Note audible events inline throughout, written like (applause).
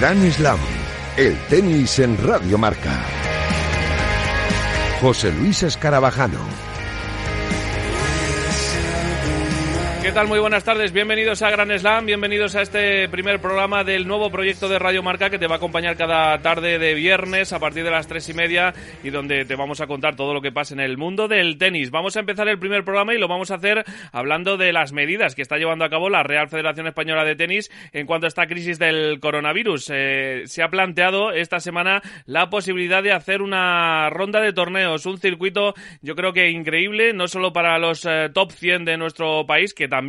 Gran Slam, el tenis en Radio Marca. José Luis Escarabajano. ¿Qué tal? Muy buenas tardes. Bienvenidos a Gran Slam, bienvenidos a este primer programa del nuevo proyecto de Radio Marca que te va a acompañar cada tarde de viernes a partir de las tres y media y donde te vamos a contar todo lo que pasa en el mundo del tenis. Vamos a empezar el primer programa y lo vamos a hacer hablando de las medidas que está llevando a cabo la Real Federación Española de Tenis en cuanto a esta crisis del coronavirus. Eh, se ha planteado esta semana la posibilidad de hacer una ronda de torneos, un circuito yo creo que increíble, no solo para los eh, top 100 de nuestro país, que también,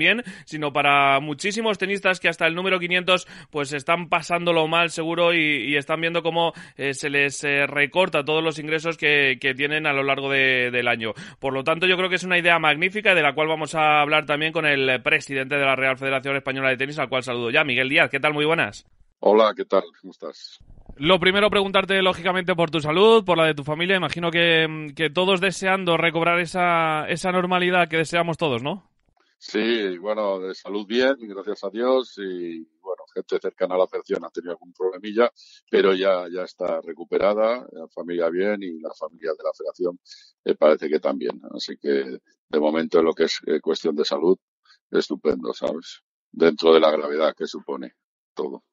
sino para muchísimos tenistas que hasta el número 500 pues están pasándolo mal seguro y, están viendo cómo eh, se les eh, recorta todos los ingresos que, tienen a lo largo del año. Por lo tanto, yo creo que es una idea magnífica de la cual vamos a hablar también con el presidente de la Real Federación Española de Tenis, al cual saludo ya, Miguel Díaz. ¿Qué tal? Muy buenas. Hola, ¿qué tal? ¿Cómo estás? Lo primero, preguntarte lógicamente por tu salud, por la de tu familia. Imagino que, que todos deseando recobrar esa, esa normalidad que deseamos todos, ¿no? Sí, bueno, de salud bien, gracias a Dios, y bueno, gente cercana a la afección ha tenido algún problemilla, pero ya, ya está recuperada, la familia bien y la familia de la federación me parece que también. Así que de momento en lo que es eh, cuestión de salud, estupendo, ¿sabes? Dentro de la gravedad que supone todo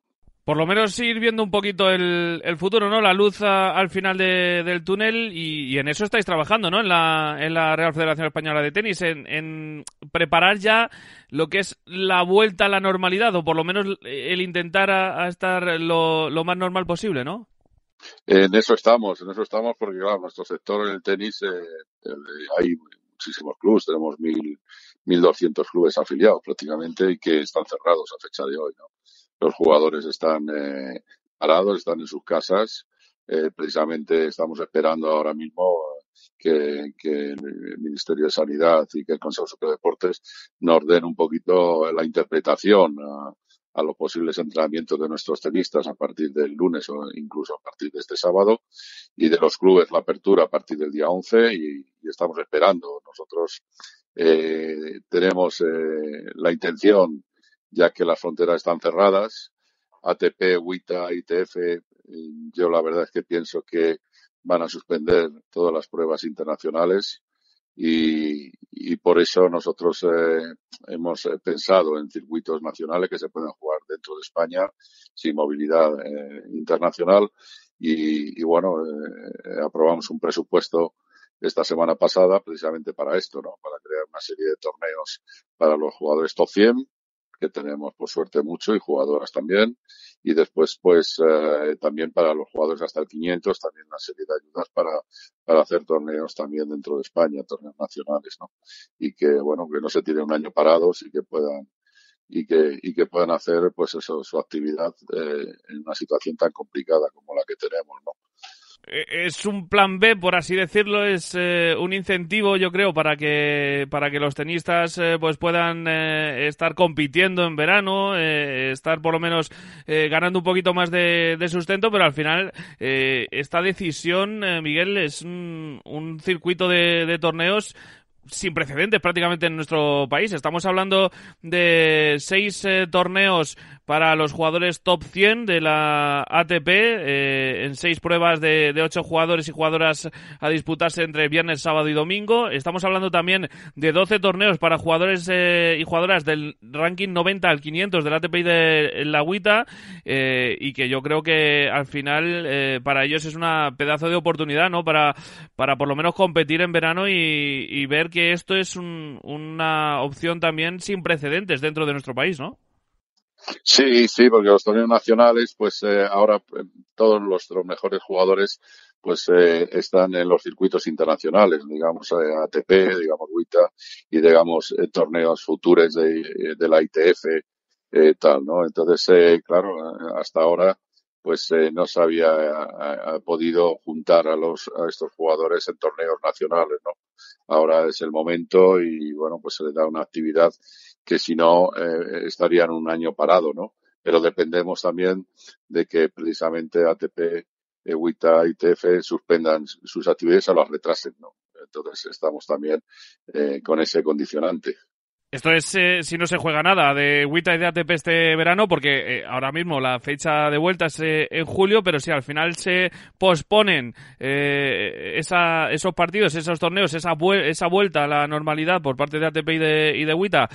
por lo menos ir viendo un poquito el, futuro, ¿no? La luz al final del túnel y, en eso estáis trabajando, ¿no? En la, en la Real Federación Española de Tenis, en, preparar ya lo que es la vuelta a la normalidad o por lo menos el intentar a, estar lo, más normal posible, ¿no? En eso estamos, en eso estamos porque, claro, nuestro sector en el tenis eh, hay muchísimos clubes, tenemos mil, 1.200 clubes afiliados prácticamente y que están cerrados a fecha de hoy, ¿no? Los jugadores están eh, parados, están en sus casas. Eh, precisamente estamos esperando ahora mismo que, que, el Ministerio de Sanidad y que el Consejo Superior de Deportes nos den un poquito la interpretación a, a, los posibles entrenamientos de nuestros tenistas a partir del lunes o incluso a partir de este sábado y de los clubes la apertura a partir del día 11 y, y estamos esperando. Nosotros eh, tenemos eh, la intención ya que las fronteras están cerradas. ATP, WITA, ITF, yo la verdad es que pienso que van a suspender todas las pruebas internacionales y, y por eso nosotros eh, hemos eh, pensado en circuitos nacionales que se pueden jugar dentro de España sin movilidad eh, internacional y, y bueno, eh, aprobamos un presupuesto esta semana pasada precisamente para esto, ¿no? Para crear una serie de torneos para los jugadores top 100 que tenemos por suerte mucho y jugadoras también. Y después, pues, eh, también para los jugadores hasta el 500, también una serie de ayudas para, para hacer torneos también dentro de España, torneos nacionales, ¿no? Y que, bueno, que no se tiren un año parados y que puedan, y que, y que puedan hacer, pues eso, su actividad eh, en una situación tan complicada como la que tenemos, ¿no? Eh, es un plan B, por así decirlo, es eh, un incentivo, yo creo, para que para que los tenistas eh, pues puedan estar compitiendo en verano, estar por lo menos ganando un poquito más de, sustento, pero al final esta decisión, Miguel, es un, un circuito de, de torneos sin precedentes prácticamente en nuestro país. Estamos hablando de seis torneos para los jugadores top 100 de la ATP eh, en seis pruebas de, de, ocho jugadores y jugadoras a disputarse entre viernes, sábado y domingo. Estamos hablando también de 12 torneos para jugadores eh, y jugadoras del ranking 90 al 500 de la ATP y de la WITA eh, y que yo creo que al final eh, para ellos es una pedazo de oportunidad, ¿no? Para, para por lo menos competir en verano y, y ver que esto es un, una opción también sin precedentes dentro de nuestro país, ¿no? Sí, sí, porque los torneos nacionales, pues eh, ahora eh, todos los, los, mejores jugadores pues eh, están en los circuitos internacionales, digamos eh, ATP, digamos WITA y digamos eh, torneos futuros de, de la ITF, eh, tal, ¿no? Entonces, claro, hasta ahora pues no se había podido juntar a los a estos jugadores en torneos nacionales, ¿no? Ahora es el momento y bueno, pues se le da una actividad que si no eh, estarían un año parado, ¿no? Pero dependemos también de que precisamente ATP, EWITA y TF suspendan sus actividades o las retrasen, ¿no? Entonces estamos también eh, con ese condicionante. Esto es eh, si no se juega nada de WITA y de ATP este verano, porque eh, ahora mismo la fecha de vuelta es eh, en julio, pero si al final se posponen esa, esos partidos, esos torneos, esa, esa vuelta a la normalidad por parte de ATP y de, y de WITA,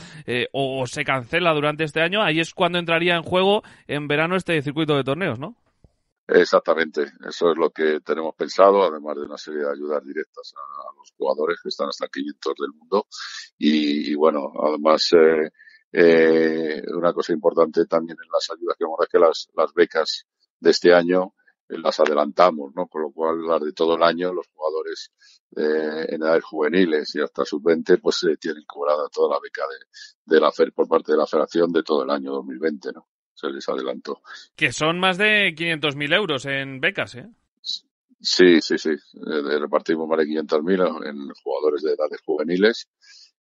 o se cancela durante este año, ahí es cuando entraría en juego en verano este circuito de torneos, ¿no? Exactamente, eso es lo que tenemos pensado, además de una serie de ayudas directas a, los jugadores que están hasta 500 del mundo. Y, bueno, además, eh, eh, una cosa importante también en las ayudas que vamos a que las, becas de este año eh, las adelantamos, ¿no? Con lo cual, las de todo el año, los jugadores eh, en edades juveniles y hasta sub-20, pues eh, tienen cobrada toda la beca de, de la FER por parte de la Federación de todo el año 2020, ¿no? Se les adelantó. Que son más de 500.000 euros en becas, ¿eh? Sí, sí, sí. Eh, repartimos más de 500.000 en jugadores de edades juveniles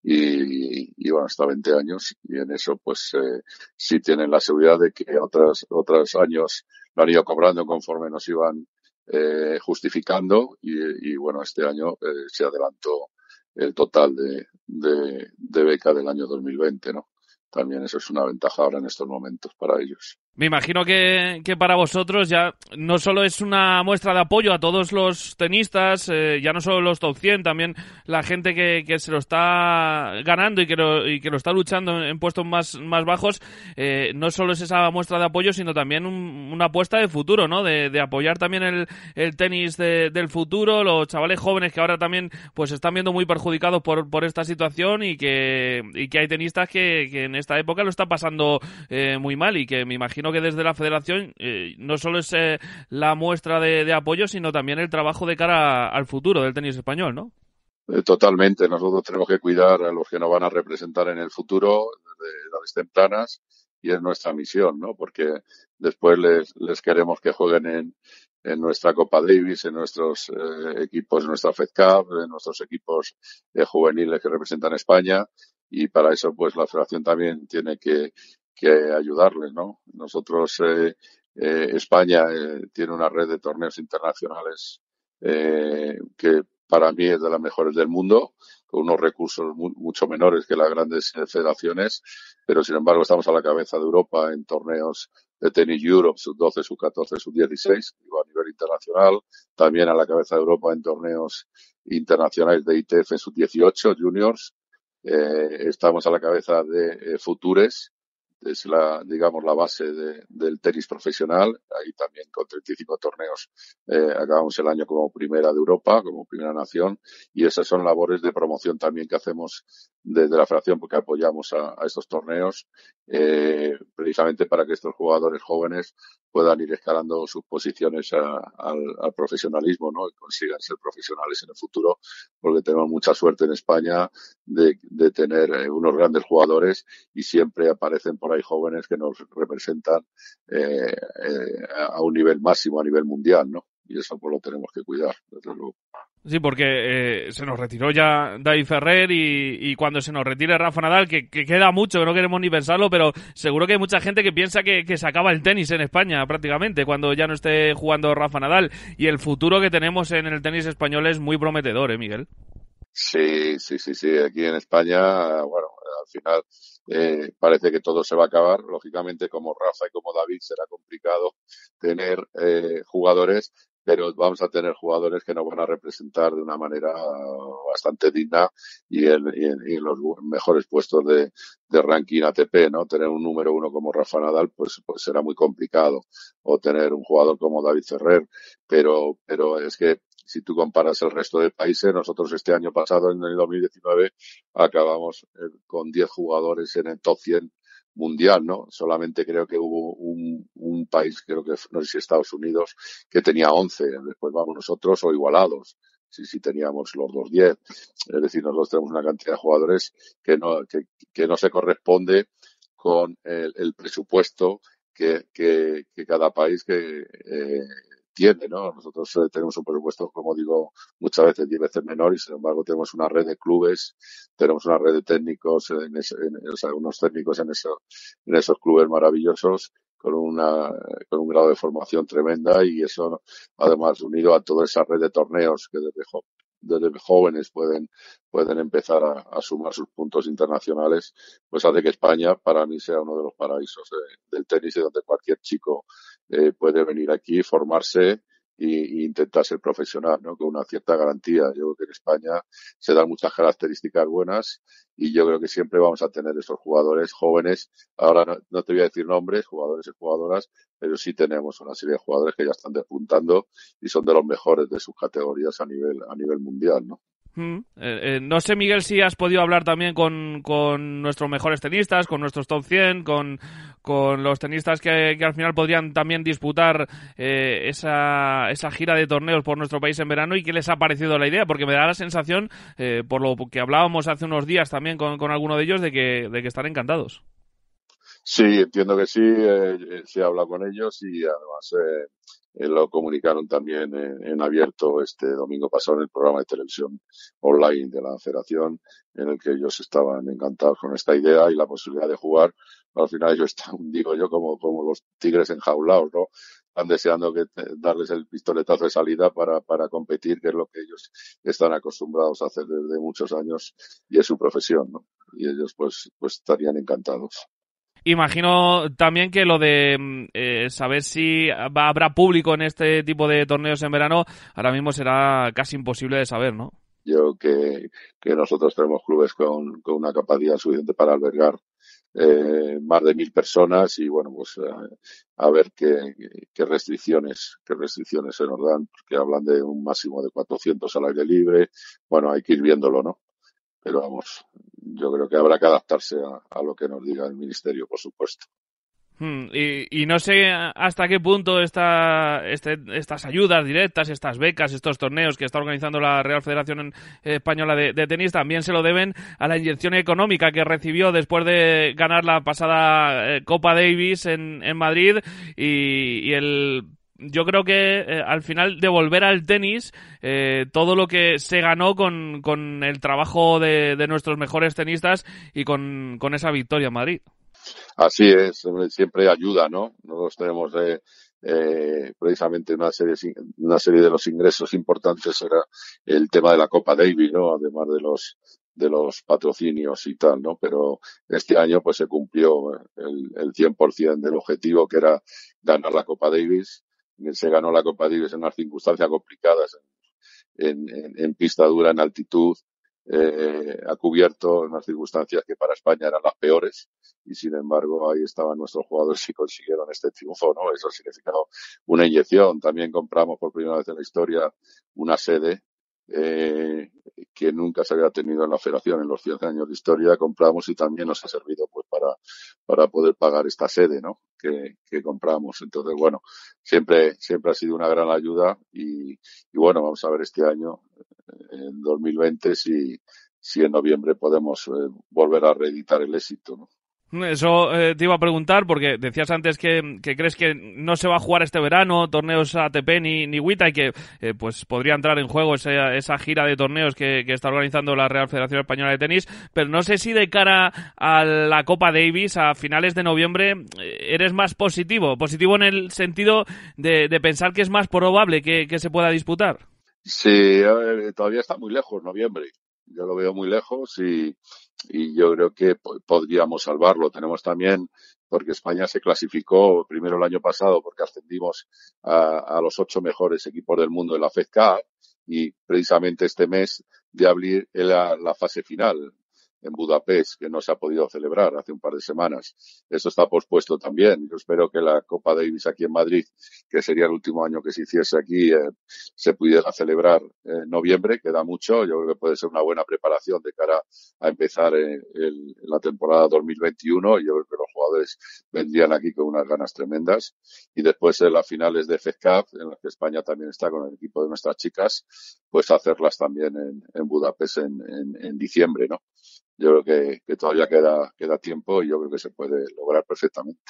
y, y, bueno, hasta 20 años. Y en eso, pues, eh, sí tienen la seguridad de que otros, otros años lo han ido cobrando conforme nos iban eh, justificando y, y, bueno, este año eh, se adelantó el total de, de, de beca del año 2020, ¿no? También eso es una ventaja ahora en estos momentos para ellos. Me imagino que, para vosotros ya no solo es una muestra de apoyo a todos los tenistas, eh, ya no solo los top 100, también la gente que, se lo está ganando y que lo, y que lo está luchando en, puestos más, bajos, eh, no solo es esa muestra de apoyo, sino también una apuesta de futuro, ¿no? De, apoyar también el, tenis de, del futuro, los chavales jóvenes que ahora también pues están viendo muy perjudicados por, por esta situación y que, y que hay tenistas que, que en esta época lo están pasando eh, muy mal y que me imagino que desde la federación eh, no solo es eh, la muestra de, apoyo, sino también el trabajo de cara al futuro del tenis español, ¿no? Eh, totalmente. Nosotros tenemos que cuidar a los que nos van a representar en el futuro desde edades tempranas y es nuestra misión, ¿no? Porque después les, les queremos que jueguen en, en nuestra Copa Davis, en nuestros equipos, en nuestra Fed Cup, en nuestros equipos juveniles que representan España y para eso pues la federación también tiene que que ayudarles, ¿no? Nosotros, eh, eh, España eh, tiene una red de torneos internacionales eh, que para mí es de las mejores del mundo, con unos recursos mu mucho menores que las grandes federaciones, pero sin embargo estamos a la cabeza de Europa en torneos de tenis Europe, sub 12, sub 14, sub 16, a nivel internacional, también a la cabeza de Europa en torneos internacionales de ITF sub 18, juniors, eh, estamos a la cabeza de eh, Futures, es la, digamos, la base de, del tenis profesional. Ahí también con 35 torneos eh, acabamos el año como primera de Europa, como primera nación. Y esas son labores de promoción también que hacemos desde la federación porque apoyamos a, a estos torneos eh, precisamente para que estos jugadores jóvenes puedan ir escalando sus posiciones a, al, al, profesionalismo ¿no? y consigan ser profesionales en el futuro porque tenemos mucha suerte en España de, de tener eh, unos grandes jugadores y siempre aparecen por ahí jóvenes que nos representan eh, eh, a un nivel máximo, a nivel mundial, ¿no? Y eso pues lo tenemos que cuidar, desde luego. Sí, porque eh, se nos retiró ya David Ferrer y, y, cuando se nos retire Rafa Nadal, que, que, queda mucho, que no queremos ni pensarlo, pero seguro que hay mucha gente que piensa que, que, se acaba el tenis en España prácticamente cuando ya no esté jugando Rafa Nadal. Y el futuro que tenemos en el tenis español es muy prometedor, ¿eh, Miguel? Sí, sí, sí, sí. Aquí en España, bueno, al final eh, parece que todo se va a acabar. Lógicamente, como Rafa y como David, será complicado tener eh, jugadores pero vamos a tener jugadores que nos van a representar de una manera bastante digna y en, los mejores puestos de, de, ranking ATP, ¿no? Tener un número uno como Rafa Nadal, pues, pues será muy complicado. O tener un jugador como David Ferrer, pero, pero es que si tú comparas el resto de países, nosotros este año pasado, en el 2019, acabamos eh, con 10 jugadores en el top 100 mundial, ¿no? Solamente creo que hubo un, un país, creo que no sé si Estados Unidos, que tenía 11, después vamos nosotros o igualados. Si, si teníamos los dos 10. Es decir, nosotros tenemos una cantidad de jugadores que no, que, que no se corresponde con el, el presupuesto que, que, que, cada país que eh, tiene, ¿no? Nosotros eh, tenemos un presupuesto, como digo, muchas veces diez veces menor y sin embargo tenemos una red de clubes, tenemos una red de técnicos, en, unos técnicos en, en esos clubes maravillosos con una con un grado de formación tremenda y eso además unido a toda esa red de torneos que desde desde jóvenes pueden, pueden empezar a, sumar sus puntos internacionales, pues hace que España para mí sea uno de los paraísos del tenis, donde cualquier chico eh, puede venir aquí, formarse y, intentar ser profesional, ¿no? Con una cierta garantía. Yo creo que en España se dan muchas características buenas y yo creo que siempre vamos a tener esos jugadores jóvenes. Ahora no, te voy a decir nombres, jugadores y jugadoras, pero sí tenemos una serie de jugadores que ya están despuntando y son de los mejores de sus categorías a nivel, a nivel mundial, ¿no? Mm. Eh, eh, no sé, Miguel, si has podido hablar también con, con nuestros mejores tenistas, con nuestros top 100, con, con los tenistas que, que, al final podrían también disputar eh, esa, esa gira de torneos por nuestro país en verano y qué les ha parecido la idea, porque me da la sensación, por lo que hablábamos hace unos días también con, con alguno de ellos, de que, de que están encantados. Sí, entiendo que sí, se habla con ellos y además eh, lo comunicaron también en, abierto este domingo pasado en el programa de televisión online de la federación, en el que ellos estaban encantados con esta idea y la posibilidad de jugar. Al final ellos están, (laughs) digo yo, como, como los tigres enjaulados, ¿no? Están deseando que darles el pistoletazo de salida para, para competir, que es lo que ellos están acostumbrados a hacer desde muchos años y es su profesión, ¿no? Y ellos pues, pues estarían encantados. Imagino también que lo de mm, eh, saber si habrá público en este tipo de torneos en verano, ahora mismo será casi imposible de saber, ¿no? Yo que, que nosotros tenemos clubes con, con una capacidad suficiente para albergar eh, más de mil personas y bueno, pues eh, a ver qué, qué, restricciones, qué restricciones se nos dan, porque hablan de un máximo de 400 al aire libre. Bueno, hay que ir viéndolo, ¿no? Pero vamos, yo creo que habrá que adaptarse a, lo que nos diga el Ministerio, por supuesto. Hmm, y, no sé hasta qué punto esta, este, estas ayudas directas, estas becas, estos torneos que está organizando la Real Federación Española de, Tenis también se lo deben a la inyección económica que recibió después de ganar la pasada eh, Copa Davis en, Madrid y el yo creo que eh, al final devolver al tenis eh, todo lo que se ganó con, con el trabajo de, de, nuestros mejores tenistas y con, con, esa victoria en Madrid. Así es, siempre ayuda, ¿no? Nosotros tenemos eh, eh, precisamente una serie, una serie de los ingresos importantes era el tema de la Copa Davis, ¿no? Además de los de los patrocinios y tal, ¿no? Pero este año pues se cumplió el, el 100% del objetivo que era ganar la Copa Davis se ganó la Copa Davis en unas circunstancias complicadas, en, pista dura, en altitud, eh, ha cubierto en unas circunstancias que para España eran las peores y sin embargo ahí estaban nuestros jugadores y consiguieron este triunfo, ¿no? Eso ha significado una inyección. También compramos por primera vez en la historia una sede eh, que nunca se había tenido en la federación en los 100 años de historia, compramos y también nos ha servido pues para, para poder pagar esta sede, ¿no? Que, que compramos. Entonces, bueno, siempre, siempre ha sido una gran ayuda y, y bueno, vamos a ver este año, en 2020, si, si en noviembre podemos eh, volver a reeditar el éxito, ¿no? Eso eh, te iba a preguntar porque decías antes que, crees que no se va a jugar este verano torneos ATP ni, ni WITA y que eh, pues podría entrar en juego esa, esa gira de torneos que, está organizando la Real Federación Española de Tenis, pero no sé si de cara a la Copa Davis a finales de noviembre eh, eres más positivo, positivo en el sentido de, pensar que es más probable que, que se pueda disputar. Sí, todavía está muy lejos noviembre yo lo veo muy lejos y, y yo creo que podríamos salvarlo. Tenemos también, porque España se clasificó primero el año pasado porque ascendimos a, los ocho mejores equipos del mundo de la FED y precisamente este mes de abrir la, la fase final en Budapest, que no se ha podido celebrar hace un par de semanas. Eso está pospuesto también. Yo espero que la Copa Davis aquí en Madrid, que sería el último año que se hiciese aquí, eh, se pudiera celebrar en noviembre. Queda mucho. Yo creo que puede ser una buena preparación de cara a empezar eh, el, la temporada 2021. Yo creo que los jugadores vendrían aquí con unas ganas tremendas. Y después en las finales de FED Cup, en las que España también está con el equipo de nuestras chicas, pues hacerlas también en, Budapest en diciembre, ¿no? Yo creo que, todavía queda, queda tiempo y yo creo que se puede lograr perfectamente.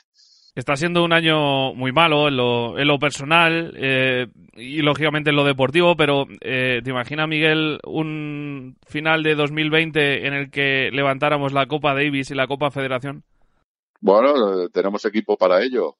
Está siendo un año muy malo en lo, en lo personal eh, y lógicamente en lo deportivo, pero eh, ¿te imaginas, Miguel, un final de 2020 en el que levantáramos la Copa Davis y la Copa Federación? Bueno, tenemos equipo para ello.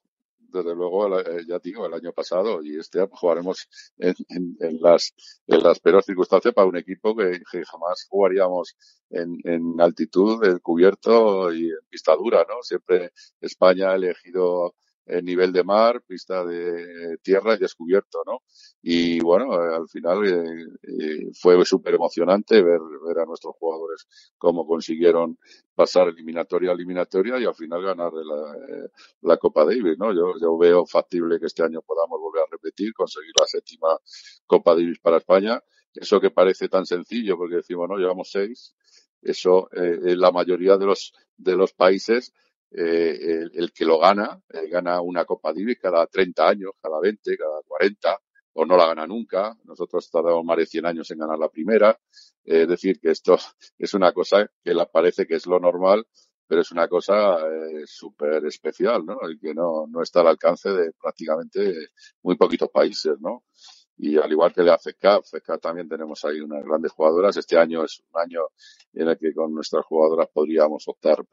Desde luego, eh, ya digo, el año pasado y este año jugaremos en, en, las, en las peores circunstancias para un equipo que, jamás jugaríamos en, en altitud, en cubierto y en pista dura, ¿no? Siempre España ha elegido el nivel de mar, pista de tierra y descubierto, ¿no? Y bueno, al final eh, eh, fue súper emocionante ver, ver a nuestros jugadores cómo consiguieron pasar eliminatoria a eliminatoria y al final ganar la, eh, la Copa Davis, ¿no? Yo, yo veo factible que este año podamos volver a repetir, conseguir la séptima Copa Davis para España. Eso que parece tan sencillo, porque decimos, no, llevamos seis. Eso, en la mayoría de los, de los países eh, el, que lo gana, eh, gana una Copa Davis cada 30 años, cada 20, cada 40, o no la gana nunca. Nosotros tardamos más de 100 años en ganar la primera. es decir, que esto (laughs) es una cosa que le parece que es lo normal, pero es una cosa eh, súper especial, ¿no? Y que no, no está al alcance de prácticamente muy poquitos países, ¿no? Y al igual que la FECAP, FECAP también tenemos ahí unas grandes jugadoras. Este año es un año en el que con nuestras jugadoras podríamos optar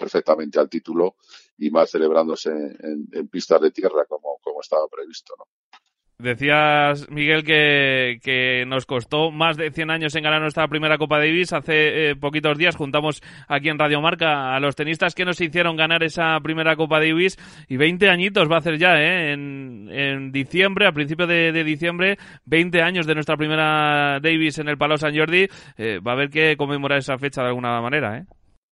perfectamente al título y más celebrándose en, pistas de tierra como, como estaba previsto. ¿no? Decías, Miguel, que, que, nos costó más de 100 años en ganar nuestra primera Copa Davis. Hace eh, poquitos días juntamos aquí en Radio Marca a los tenistas que nos hicieron ganar esa primera Copa Davis. Y 20 añitos va a hacer ya, ¿eh? En, en diciembre, a principios de, diciembre, 20 años de nuestra primera Davis en el Palau San Jordi. Eh, va a haber que conmemorar esa fecha de alguna manera, ¿eh?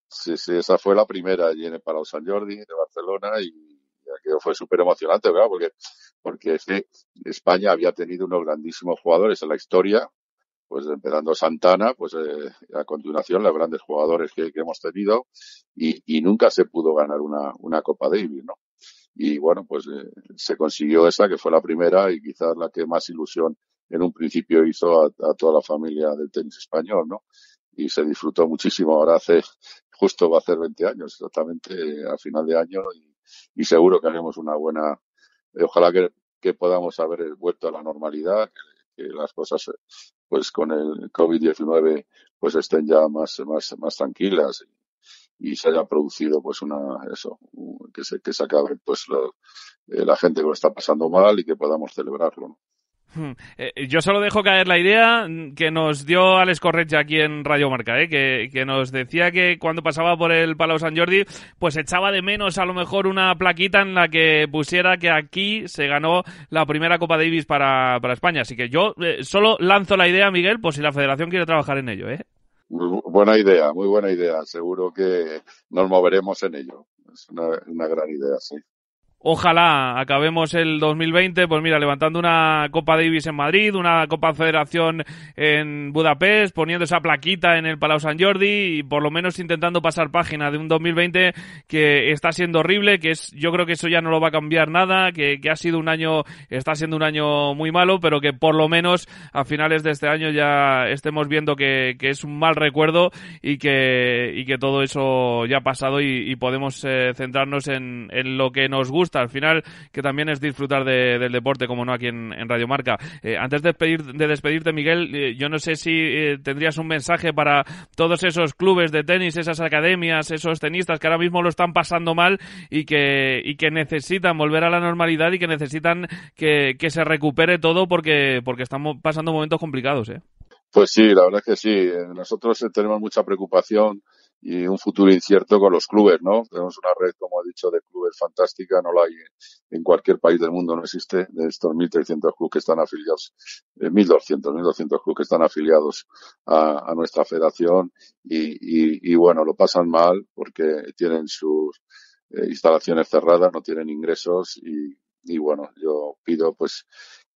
Sí, sí, esa fue la primera allí en el Sant Jordi de Barcelona y aquello fue súper emocionante, ¿verdad? Porque, porque España había tenido unos grandísimos jugadores en la historia, pues empezando Santana, pues eh, a continuación los grandes jugadores que, hemos tenido y, y, nunca se pudo ganar una, una Copa Davis, ¿no? Y bueno, pues eh, se consiguió esa que fue la primera y quizás la que más ilusión en un principio hizo a toda la familia del tenis español, ¿no? Y se disfrutó muchísimo. Ahora hace justo va a hacer 20 años, exactamente a final de año, y, seguro que haremos una buena. Eh, ojalá que, que, podamos haber vuelto a la normalidad, que, las cosas, pues con el COVID-19, pues estén ya más, más, más tranquilas y, se haya producido, pues una, eso, que se, que se acabe, pues eh, la gente que lo está pasando mal y que podamos celebrarlo. ¿no? Hmm. Eh, yo solo dejo caer la idea que nos dio Alex Correcha aquí en Radio Marca, ¿eh? que, nos decía que cuando pasaba por el Palau San Jordi, pues echaba de menos a lo mejor una plaquita en la que pusiera que aquí se ganó la primera Copa Davis para, para España. Así que yo eh, solo lanzo la idea, Miguel, pues si la federación quiere trabajar en ello. ¿eh? buena idea, muy buena idea. Seguro que nos moveremos en ello. Es una gran idea, sí. Ojalá acabemos el 2020, pues mira, levantando una Copa Davis en Madrid, una Copa Federación en Budapest, poniendo esa plaquita en el Palau San Jordi y por lo menos intentando pasar página de un 2020 que está siendo horrible, que es, yo creo que eso ya no lo va a cambiar nada, que, que ha sido un año, está siendo un año muy malo, pero que por lo menos a finales de este año ya estemos viendo que, que es un mal recuerdo y que, y que todo eso ya ha pasado y, podemos eh, centrarnos en, en lo que nos gusta al final, que también es disfrutar del deporte, como no aquí en, Radio Marca. Eh, antes de, despedir, de despedirte, Miguel, eh, yo no sé si eh, tendrías un mensaje para todos esos clubes de tenis, esas academias, esos tenistas que ahora mismo lo están pasando mal y que, y que necesitan volver a la normalidad y que necesitan que, que se recupere todo porque, porque estamos pasando momentos complicados, ¿eh? Pues sí, la verdad es que sí. Nosotros tenemos mucha preocupación y un futuro incierto con los clubes, ¿no? Tenemos una red, como he dicho, de clubes fantástica, no la hay en cualquier país del mundo, no existe, de estos 1.300 clubes que están afiliados, eh, 1.200, 1.200 clubes que están afiliados a, nuestra federación y, y, bueno, lo pasan mal porque tienen sus eh, instalaciones cerradas, no tienen ingresos y, y bueno, yo pido pues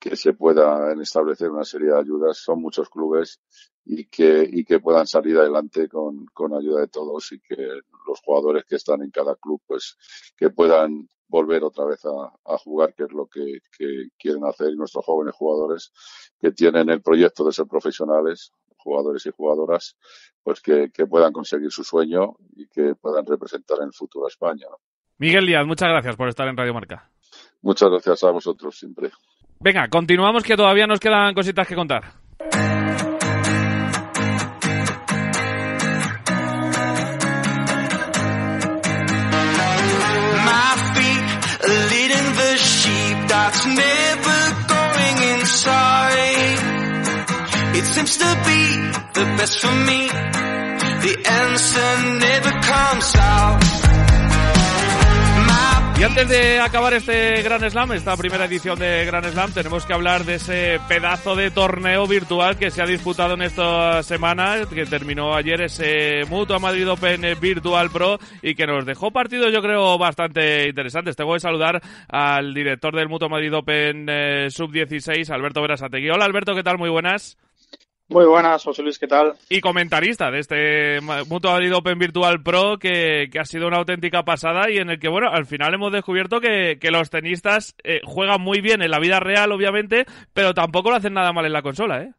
que se puedan establecer una serie de ayudas. Son muchos clubes y que, y que puedan salir adelante con, con ayuda de todos y que los jugadores que están en cada club pues que puedan volver otra vez a, a jugar, que es lo que, que, quieren hacer nuestros jóvenes jugadores que tienen el proyecto de ser profesionales, jugadores y jugadoras, pues que, que puedan conseguir su sueño y que puedan representar en el futuro a España. Miguel Díaz, muchas gracias por estar en Radio Marca. Muchas gracias a vosotros siempre. Venga, continuamos que todavía nos quedan cositas que contar. seems to be the best for me. The answer never comes out. Antes de acabar este Gran Slam, esta primera edición de Gran Slam, tenemos que hablar de ese pedazo de torneo virtual que se ha disputado en esta semana, que terminó ayer ese Mutua Madrid Open Virtual Pro y que nos dejó partidos, yo creo, bastante interesantes. Tengo que saludar al director del Mutua Madrid Open eh, Sub-16, Alberto Verasategui. Hola Alberto, ¿qué tal? Muy buenas. Muy buenas, José Luis, ¿qué tal? Y comentarista de este Mutua Madrid Open Virtual Pro que, ha sido una auténtica pasada y en el que, bueno, al final hemos descubierto que, los tenistas eh, juegan muy bien en la vida real, obviamente, pero tampoco lo hacen nada mal en la consola, ¿eh?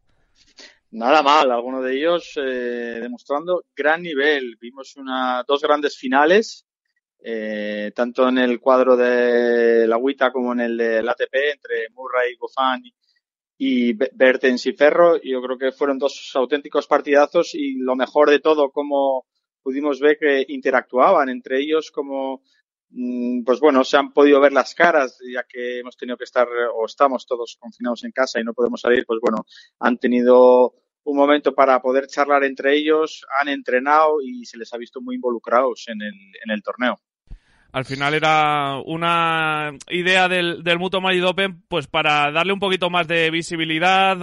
Nada mal, algunos de ellos eh, demostrando gran nivel. Vimos una, dos grandes finales, eh, tanto en el cuadro de la WITA como en el de ATP, entre Murray, Goffin y Bertens y Ferro. Yo creo que fueron dos auténticos partidazos y lo mejor de todo, como pudimos ver que interactuaban entre ellos, como mm, pues bueno, se han podido ver las caras, ya que hemos tenido que estar o estamos todos confinados en casa y no podemos salir, pues bueno, han tenido un momento para poder charlar entre ellos, han entrenado y se les ha visto muy involucrados en el, en el torneo. Al final era una idea del, del Mutuo Madrid Open pues para darle un poquito más de visibilidad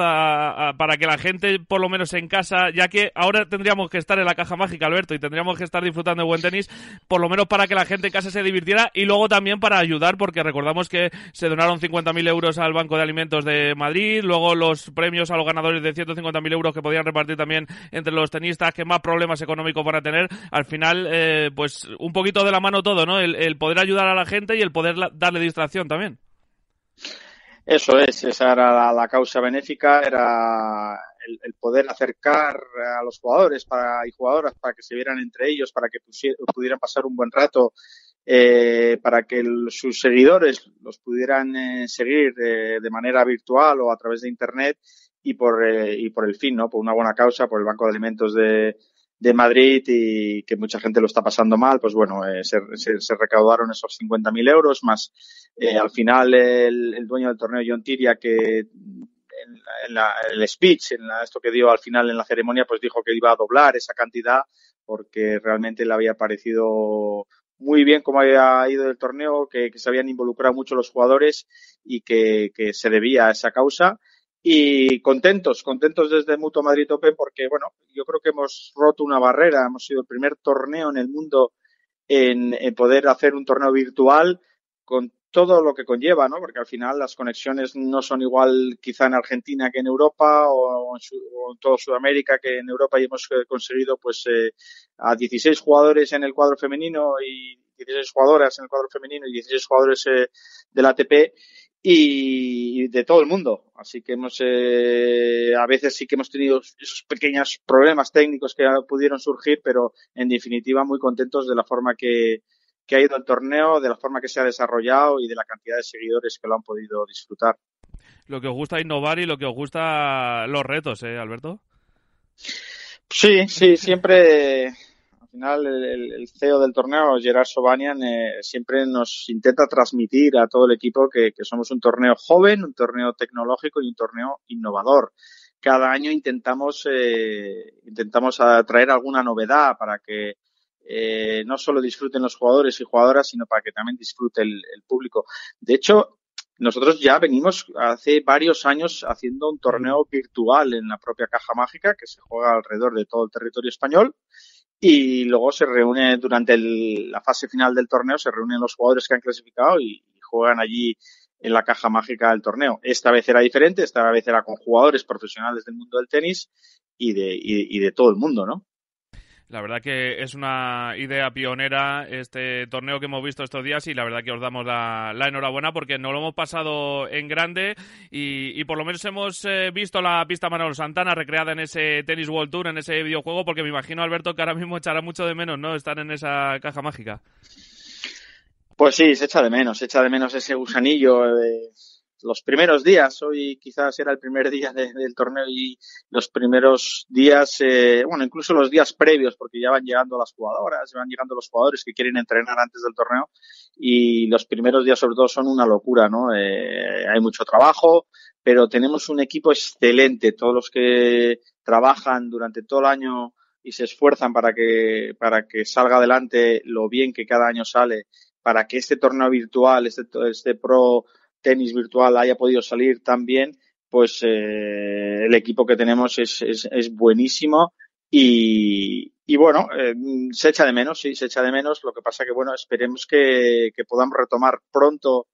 para que la gente, por lo menos en casa, ya que ahora tendríamos que estar en la caja mágica, Alberto, y tendríamos que estar disfrutando de buen tenis, por lo menos para que la gente en casa se divirtiera y luego también para ayudar, porque recordamos que se donaron 50.000 euros al Banco de Alimentos de Madrid, luego los premios a los ganadores de 150.000 euros que podían repartir también entre los tenistas que más problemas económicos van a tener. Al final, eh, pues un poquito de la mano todo, ¿no? El, el poder ayudar a la gente y el poder darle distracción también. Eso es, esa era la, causa benéfica, era el, poder acercar a los jugadores para, y jugadoras para que se vieran entre ellos, para que pudieran pasar un buen rato, eh, para que sus seguidores los pudieran eh, seguir eh, de manera virtual o a través de Internet y por, y por el fin, ¿no? Por una buena causa, por el Banco de Alimentos de, de Madrid y que mucha gente lo está pasando mal, pues bueno, eh, se, se, recaudaron esos 50.000 euros, más eh, al final el, dueño del torneo, John Tiria, que en, la, el speech, en esto que dio al final en la ceremonia, pues dijo que iba a doblar esa cantidad porque realmente le había parecido muy bien cómo había ido el torneo, que, se habían involucrado mucho los jugadores y que se debía a esa causa y contentos, contentos desde Mutuo Madrid Open porque, bueno, yo creo que hemos roto una barrera, hemos sido el primer torneo en el mundo en, poder hacer un torneo virtual con todo lo que conlleva, ¿no? Porque al final las conexiones no son igual quizá en Argentina que en Europa o en, todo Sudamérica que en Europa y hemos eh, conseguido pues eh, a 16 jugadores en el cuadro femenino y 16 jugadoras en el cuadro femenino y 16 jugadores eh, del ATP y de todo el mundo. Así que hemos, eh, a veces sí que hemos tenido esos pequeños problemas técnicos que pudieron surgir, pero en definitiva muy contentos de la forma que, que ha ido el torneo, de la forma que se ha desarrollado y de la cantidad de seguidores que lo han podido disfrutar. Lo que os gusta innovar y lo que os gusta los retos, ¿eh, Alberto? Sí, sí, siempre final el, CEO del torneo, Gerard Sobanian, eh, siempre nos intenta transmitir a todo el equipo que, somos un torneo joven, un torneo tecnológico y un torneo innovador. Cada año intentamos, eh, intentamos traer alguna novedad para que eh, no solo disfruten los jugadores y jugadoras, sino para que también disfrute el público. De hecho, nosotros ya venimos hace varios años haciendo un torneo virtual en la propia caja mágica que se juega alrededor de todo el territorio español y luego se reúne durante la fase final del torneo, se reúnen los jugadores que han clasificado y, juegan allí en la caja mágica del torneo. Esta vez era diferente, esta vez era con jugadores profesionales del mundo del tenis y de, y de todo el mundo, ¿no? La verdad que es una idea pionera este torneo que hemos visto estos días y la verdad que os damos la, enhorabuena porque nos lo hemos pasado en grande y, por lo menos hemos eh, visto la pista Manuel Santana recreada en ese Tennis World Tour, en ese videojuego, porque me imagino, Alberto, que ahora mismo echará mucho de menos, ¿no? Estar en esa caja mágica. Pues sí, se echa de menos, se echa de menos ese gusanillo de los primeros días, hoy quizás era el primer día del torneo y los primeros días, eh, bueno, incluso los días previos, porque ya van llegando las jugadoras, van llegando los jugadores que quieren entrenar antes del torneo y los primeros días sobre todo son una locura, ¿no? Eh, hay mucho trabajo, pero tenemos un equipo excelente, todos los que trabajan durante todo el año y se esfuerzan para que, para que salga adelante lo bien que cada año sale, para que este torneo virtual, este, este Pro tenis virtual haya podido salir tan bien, pues eh, el equipo que tenemos es, es, es buenísimo y, y bueno, eh, se echa de menos, sí, se echa de menos. Lo que pasa que, bueno, esperemos que, que podamos retomar pronto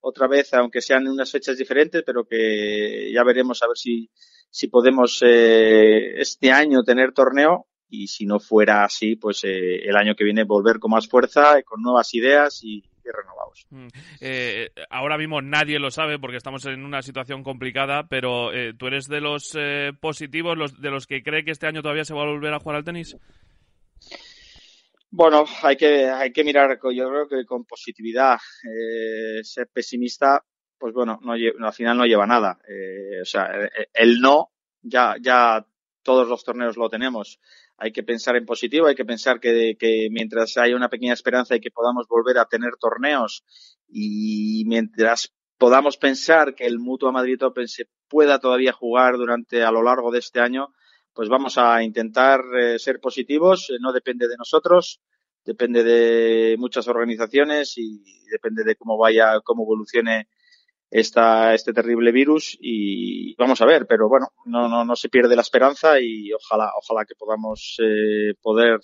otra vez, aunque sean unas fechas diferentes, pero que ya veremos a ver si, si podemos eh, este año tener torneo y si no fuera así, pues eh, el año que viene volver con más fuerza, con nuevas ideas y, renovados. Mm. Eh, ahora mismo nadie lo sabe porque estamos en una situación complicada, pero eh, ¿tú eres de los eh, positivos, los, de los que cree que este año todavía se va a volver a jugar al tenis? Bueno, hay que, hay que mirar, yo creo que con positividad, ser pesimista, pues bueno, no, al final no lleva nada. o sea, el no, ya, ya todos los torneos lo tenemos. Hay que pensar en positivo, hay que pensar que, mientras haya una pequeña esperanza y que podamos volver a tener torneos y mientras podamos pensar que el Mutua Madrid Open se pueda todavía jugar durante a lo largo de este año, pues vamos a intentar eh, ser positivos, eh, no depende de nosotros, depende de muchas organizaciones y depende de cómo vaya, cómo evolucione esta, este terrible virus y vamos a ver, pero bueno, no, no, no se pierde la esperanza y ojalá, ojalá que podamos eh, poder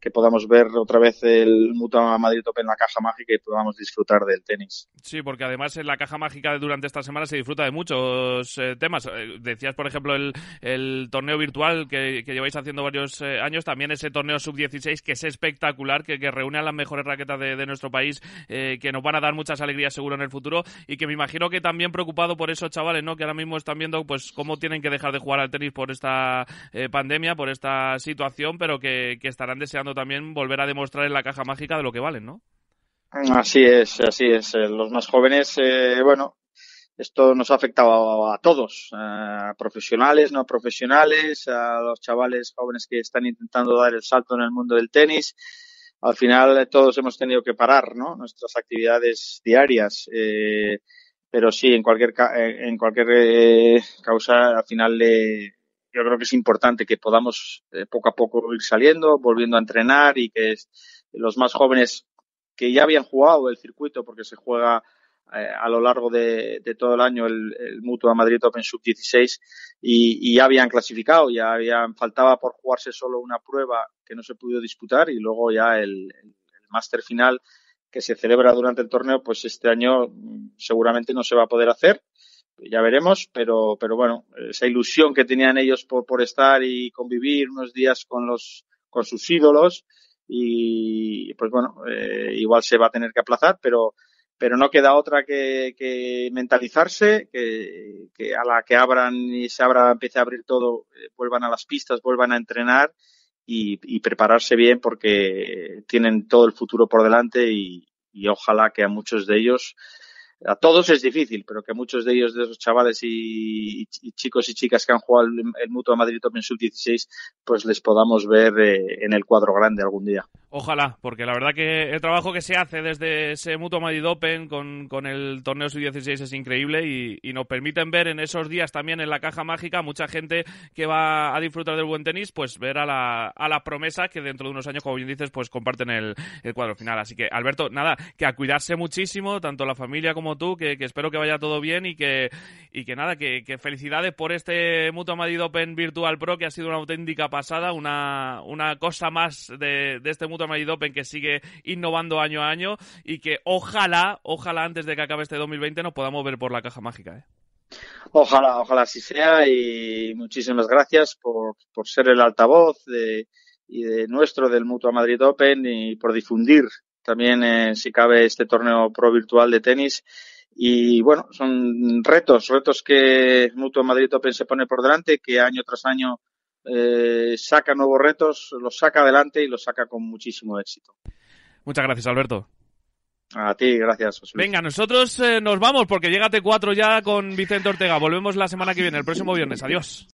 que podamos ver otra vez el Mutua Madrid Open en la caja mágica y podamos disfrutar del tenis. Sí, porque además en la caja mágica durante esta semana se disfruta de muchos eh, temas. Eh, decías, por ejemplo, el, el torneo virtual que, que, lleváis haciendo varios eh, años, también ese torneo sub-16 que es espectacular, que, que, reúne a las mejores raquetas de, de nuestro país, eh, que nos van a dar muchas alegrías seguro en el futuro y que me imagino que también preocupado por esos chavales, ¿no? Que ahora mismo están viendo pues cómo tienen que dejar de jugar al tenis por esta pandemia, por esta situación, pero que, que estarán deseando también volver a demostrar en la caja mágica de lo que valen, ¿no? Así es, así es. Eh, los más jóvenes, eh, bueno, esto nos ha afectado a, todos, a profesionales, no profesionales, a los chavales jóvenes que están intentando dar el salto en el mundo del tenis. Al final eh, todos hemos tenido que parar, ¿no? Nuestras actividades diarias. Eh, pero sí, en cualquier, en cualquier eh, causa, al final le, yo creo que es importante que podamos eh, poco a poco ir saliendo, volviendo a entrenar y que los más jóvenes que ya habían jugado el circuito, porque se juega eh, a lo largo de, todo el año el, Mutua Madrid Open Sub 16 y, y, ya habían clasificado, ya habían, faltaba por jugarse solo una prueba que no se pudo disputar y luego ya el, el, el máster final que se celebra durante el torneo, pues este año mm, seguramente no se va a poder hacer ya veremos, pero, pero bueno, esa ilusión que tenían ellos por, por estar y convivir unos días con los, con sus ídolos y pues bueno, eh, igual se va a tener que aplazar, pero, pero no queda otra que, mentalizarse, que, que, a la que abran y se abra, empiece a abrir todo, eh, vuelvan a las pistas, vuelvan a entrenar y, y, prepararse bien porque tienen todo el futuro por delante y ojalá que a muchos de ellos a todos es difícil, pero que muchos de ellos, de esos chavales y, chicos y chicas que han jugado el, el Mutua Madrid Open Sub-16, pues les podamos ver eh, en el cuadro grande algún día. Ojalá, porque la verdad que el trabajo que se hace desde ese Mutua Madrid Open con, con el torneo Sub-16 es increíble y, nos permiten ver en esos días también en la caja mágica mucha gente que va a disfrutar del buen tenis, pues ver a la, a promesa que dentro de unos años, como bien dices, pues comparten el, el cuadro final. Así que, Alberto, nada, que a cuidarse muchísimo, tanto la familia como tú, que, espero que vaya todo bien y que, y que nada, que, felicidades por este Mutua Madrid Open Virtual Pro, que ha sido una auténtica pasada, una, una cosa más de, este Mutua Madrid Open que sigue innovando año a año y que ojalá, ojalá antes de que acabe este 2020 nos podamos ver por la caja mágica. ¿eh? Ojalá, ojalá así sea y muchísimas gracias por, por ser el altavoz de, y de nuestro del Mutua Madrid Open y por difundir también, eh, si cabe, este torneo pro virtual de tenis y bueno, son retos, retos que Mutua Madrid Open se pone por delante, que año tras año eh, saca nuevos retos, los saca adelante y los saca con muchísimo éxito. Muchas gracias, Alberto. A ti, gracias. Venga, nosotros nos vamos porque llega T4 ya con Vicente Ortega. Volvemos la semana que viene, el próximo viernes. Adiós.